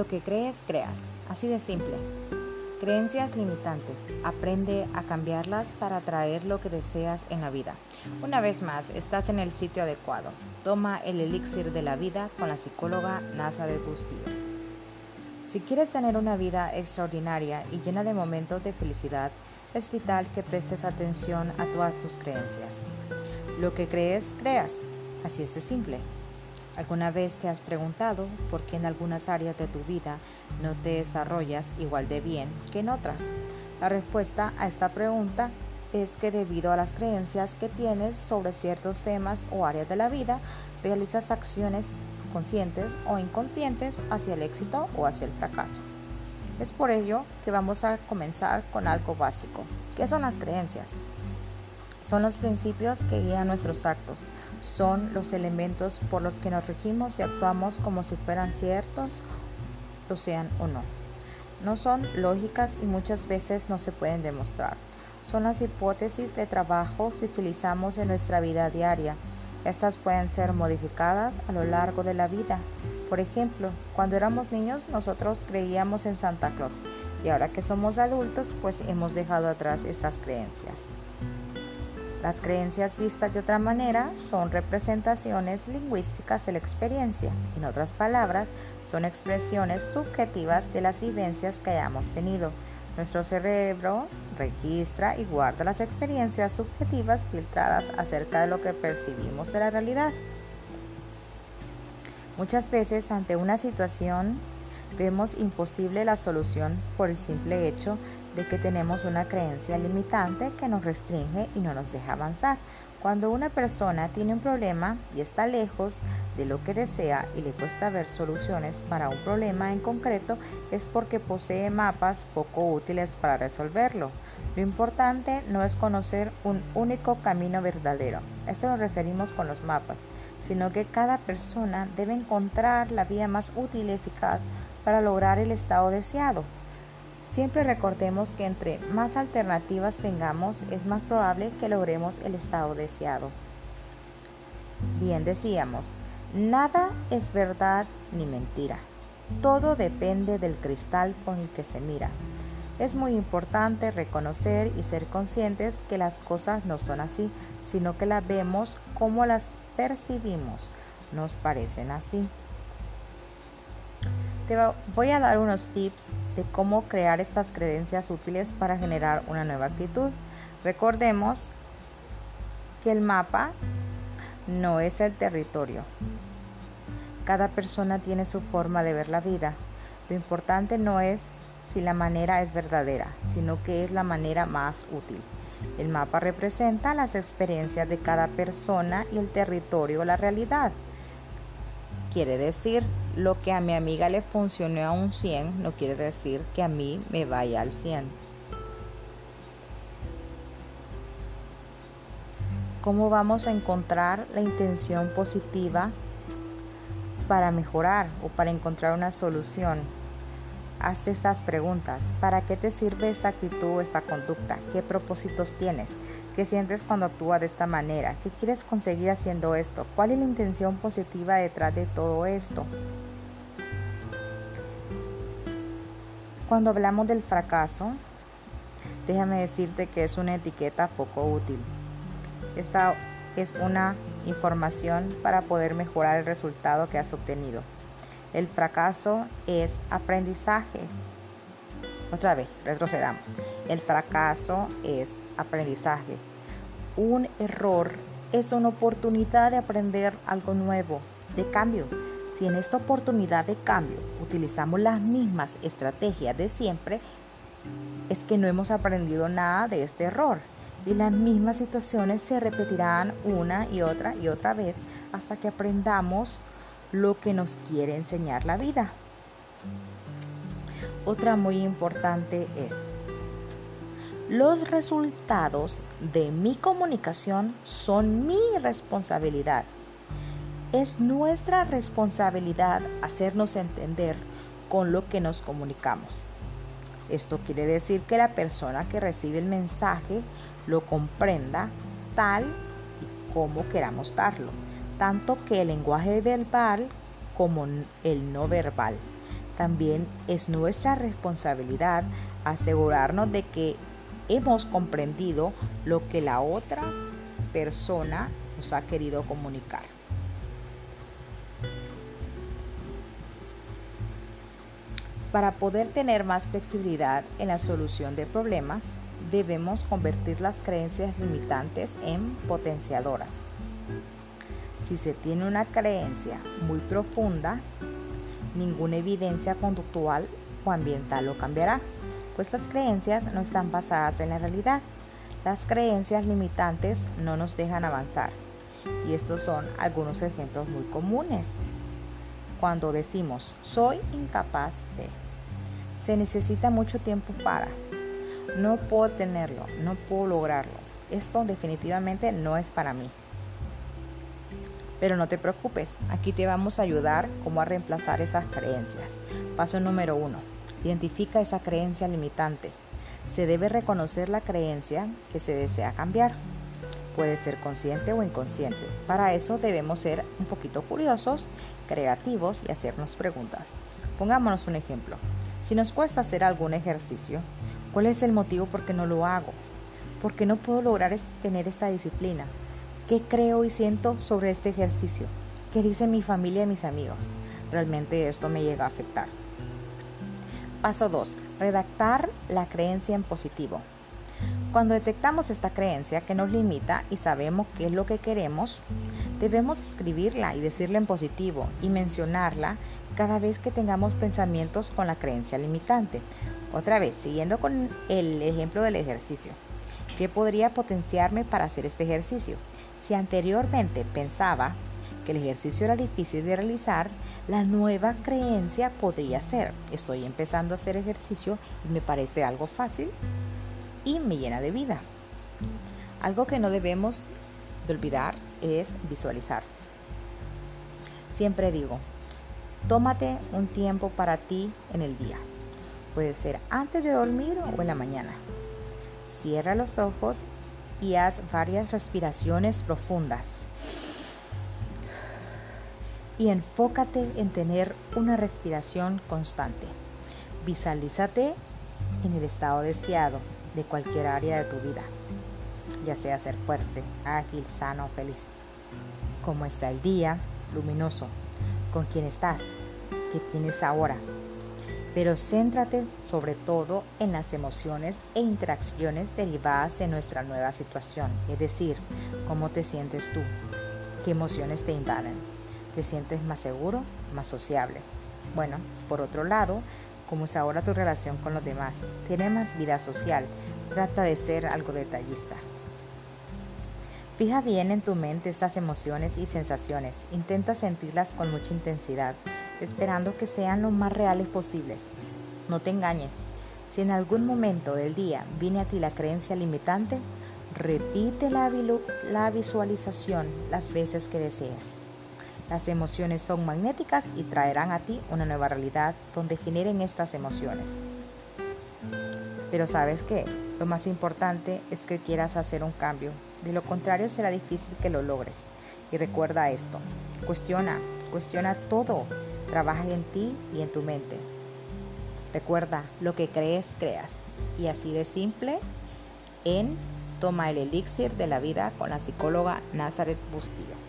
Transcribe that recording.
Lo que crees, creas. Así de simple. Creencias limitantes. Aprende a cambiarlas para atraer lo que deseas en la vida. Una vez más, estás en el sitio adecuado. Toma el elixir de la vida con la psicóloga Nasa de Bustillo. Si quieres tener una vida extraordinaria y llena de momentos de felicidad, es vital que prestes atención a todas tus creencias. Lo que crees, creas. Así es de simple. ¿Alguna vez te has preguntado por qué en algunas áreas de tu vida no te desarrollas igual de bien que en otras? La respuesta a esta pregunta es que debido a las creencias que tienes sobre ciertos temas o áreas de la vida, realizas acciones conscientes o inconscientes hacia el éxito o hacia el fracaso. Es por ello que vamos a comenzar con algo básico. ¿Qué son las creencias? Son los principios que guían nuestros actos, son los elementos por los que nos regimos y actuamos como si fueran ciertos, lo sean o no. No son lógicas y muchas veces no se pueden demostrar. Son las hipótesis de trabajo que utilizamos en nuestra vida diaria. Estas pueden ser modificadas a lo largo de la vida. Por ejemplo, cuando éramos niños nosotros creíamos en Santa Claus y ahora que somos adultos pues hemos dejado atrás estas creencias. Las creencias vistas de otra manera son representaciones lingüísticas de la experiencia. En otras palabras, son expresiones subjetivas de las vivencias que hayamos tenido. Nuestro cerebro registra y guarda las experiencias subjetivas filtradas acerca de lo que percibimos de la realidad. Muchas veces ante una situación vemos imposible la solución por el simple hecho de que tenemos una creencia limitante que nos restringe y no nos deja avanzar. Cuando una persona tiene un problema y está lejos de lo que desea y le cuesta ver soluciones para un problema en concreto, es porque posee mapas poco útiles para resolverlo. Lo importante no es conocer un único camino verdadero, esto nos referimos con los mapas, sino que cada persona debe encontrar la vía más útil y eficaz para lograr el estado deseado. Siempre recordemos que entre más alternativas tengamos, es más probable que logremos el estado deseado. Bien decíamos, nada es verdad ni mentira. Todo depende del cristal con el que se mira. Es muy importante reconocer y ser conscientes que las cosas no son así, sino que las vemos como las percibimos. Nos parecen así. Te voy a dar unos tips de cómo crear estas creencias útiles para generar una nueva actitud. Recordemos que el mapa no es el territorio. Cada persona tiene su forma de ver la vida. Lo importante no es si la manera es verdadera, sino que es la manera más útil. El mapa representa las experiencias de cada persona y el territorio la realidad. Quiere decir, lo que a mi amiga le funcionó a un 100 no quiere decir que a mí me vaya al 100. ¿Cómo vamos a encontrar la intención positiva para mejorar o para encontrar una solución? Hazte estas preguntas. ¿Para qué te sirve esta actitud o esta conducta? ¿Qué propósitos tienes? ¿Qué sientes cuando actúa de esta manera? ¿Qué quieres conseguir haciendo esto? ¿Cuál es la intención positiva detrás de todo esto? Cuando hablamos del fracaso, déjame decirte que es una etiqueta poco útil. Esta es una información para poder mejorar el resultado que has obtenido. El fracaso es aprendizaje. Otra vez, retrocedamos. El fracaso es aprendizaje. Un error es una oportunidad de aprender algo nuevo, de cambio. Si en esta oportunidad de cambio utilizamos las mismas estrategias de siempre, es que no hemos aprendido nada de este error. Y las mismas situaciones se repetirán una y otra y otra vez hasta que aprendamos lo que nos quiere enseñar la vida. Otra muy importante es, los resultados de mi comunicación son mi responsabilidad. Es nuestra responsabilidad hacernos entender con lo que nos comunicamos. Esto quiere decir que la persona que recibe el mensaje lo comprenda tal y como queramos darlo, tanto que el lenguaje verbal como el no verbal. También es nuestra responsabilidad asegurarnos de que hemos comprendido lo que la otra persona nos ha querido comunicar. Para poder tener más flexibilidad en la solución de problemas, debemos convertir las creencias limitantes en potenciadoras. Si se tiene una creencia muy profunda, ninguna evidencia conductual o ambiental lo cambiará, pues las creencias no están basadas en la realidad. Las creencias limitantes no nos dejan avanzar. Y estos son algunos ejemplos muy comunes. Cuando decimos soy incapaz de, se necesita mucho tiempo para, no puedo tenerlo, no puedo lograrlo. Esto definitivamente no es para mí. Pero no te preocupes, aquí te vamos a ayudar cómo a reemplazar esas creencias. Paso número uno, identifica esa creencia limitante. Se debe reconocer la creencia que se desea cambiar. Puede ser consciente o inconsciente. Para eso debemos ser un poquito curiosos, creativos y hacernos preguntas. Pongámonos un ejemplo. Si nos cuesta hacer algún ejercicio, ¿cuál es el motivo por qué no lo hago? ¿Por qué no puedo lograr tener esa disciplina? ¿Qué creo y siento sobre este ejercicio? ¿Qué dice mi familia y mis amigos? Realmente esto me llega a afectar. Paso 2. Redactar la creencia en positivo. Cuando detectamos esta creencia que nos limita y sabemos qué es lo que queremos, debemos escribirla y decirla en positivo y mencionarla cada vez que tengamos pensamientos con la creencia limitante. Otra vez, siguiendo con el ejemplo del ejercicio. ¿Qué podría potenciarme para hacer este ejercicio? Si anteriormente pensaba que el ejercicio era difícil de realizar, la nueva creencia podría ser, estoy empezando a hacer ejercicio y me parece algo fácil y me llena de vida. Algo que no debemos de olvidar es visualizar. Siempre digo, tómate un tiempo para ti en el día. Puede ser antes de dormir o en la mañana. Cierra los ojos y haz varias respiraciones profundas. Y enfócate en tener una respiración constante. Visualízate en el estado deseado de cualquier área de tu vida, ya sea ser fuerte, ágil, sano, feliz. ¿Cómo está el día? Luminoso. ¿Con quién estás? ¿Qué tienes ahora? Pero céntrate sobre todo en las emociones e interacciones derivadas de nuestra nueva situación, es decir, cómo te sientes tú, qué emociones te invaden, te sientes más seguro, más sociable. Bueno, por otro lado, cómo es ahora tu relación con los demás, tienes más vida social, trata de ser algo detallista. Fija bien en tu mente estas emociones y sensaciones, intenta sentirlas con mucha intensidad esperando que sean lo más reales posibles. No te engañes. Si en algún momento del día viene a ti la creencia limitante, repite la, la visualización las veces que desees. Las emociones son magnéticas y traerán a ti una nueva realidad donde generen estas emociones. Pero sabes qué, lo más importante es que quieras hacer un cambio. De lo contrario será difícil que lo logres. Y recuerda esto, cuestiona, cuestiona todo Trabaja en ti y en tu mente. Recuerda, lo que crees, creas. Y así de simple en Toma el elixir de la vida con la psicóloga Nazaret Bustillo.